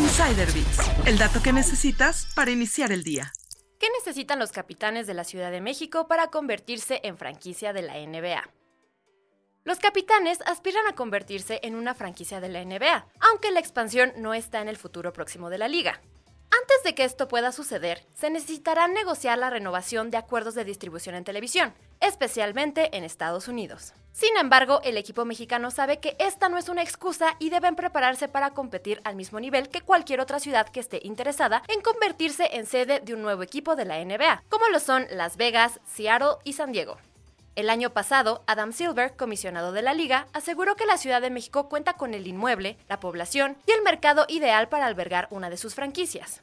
Insider Bits, el dato que necesitas para iniciar el día. ¿Qué necesitan los capitanes de la Ciudad de México para convertirse en franquicia de la NBA? Los capitanes aspiran a convertirse en una franquicia de la NBA, aunque la expansión no está en el futuro próximo de la liga. Antes de que esto pueda suceder, se necesitará negociar la renovación de acuerdos de distribución en televisión, especialmente en Estados Unidos. Sin embargo, el equipo mexicano sabe que esta no es una excusa y deben prepararse para competir al mismo nivel que cualquier otra ciudad que esté interesada en convertirse en sede de un nuevo equipo de la NBA, como lo son Las Vegas, Seattle y San Diego. El año pasado, Adam Silver, comisionado de la liga, aseguró que la Ciudad de México cuenta con el inmueble, la población y el mercado ideal para albergar una de sus franquicias.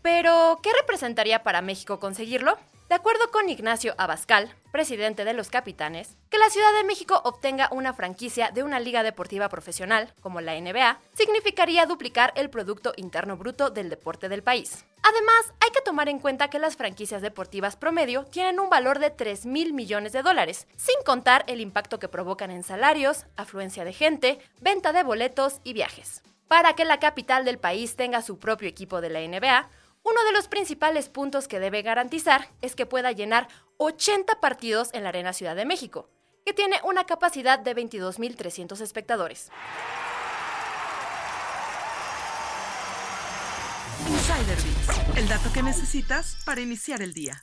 Pero, ¿qué representaría para México conseguirlo? De acuerdo con Ignacio Abascal, presidente de los Capitanes, que la Ciudad de México obtenga una franquicia de una liga deportiva profesional, como la NBA, significaría duplicar el Producto Interno Bruto del deporte del país. Además, hay que tomar en cuenta que las franquicias deportivas promedio tienen un valor de 3 mil millones de dólares, sin contar el impacto que provocan en salarios, afluencia de gente, venta de boletos y viajes. Para que la capital del país tenga su propio equipo de la NBA, uno de los principales puntos que debe garantizar es que pueda llenar 80 partidos en la Arena Ciudad de México, que tiene una capacidad de 22.300 espectadores. Insider Bits, el dato que necesitas para iniciar el día.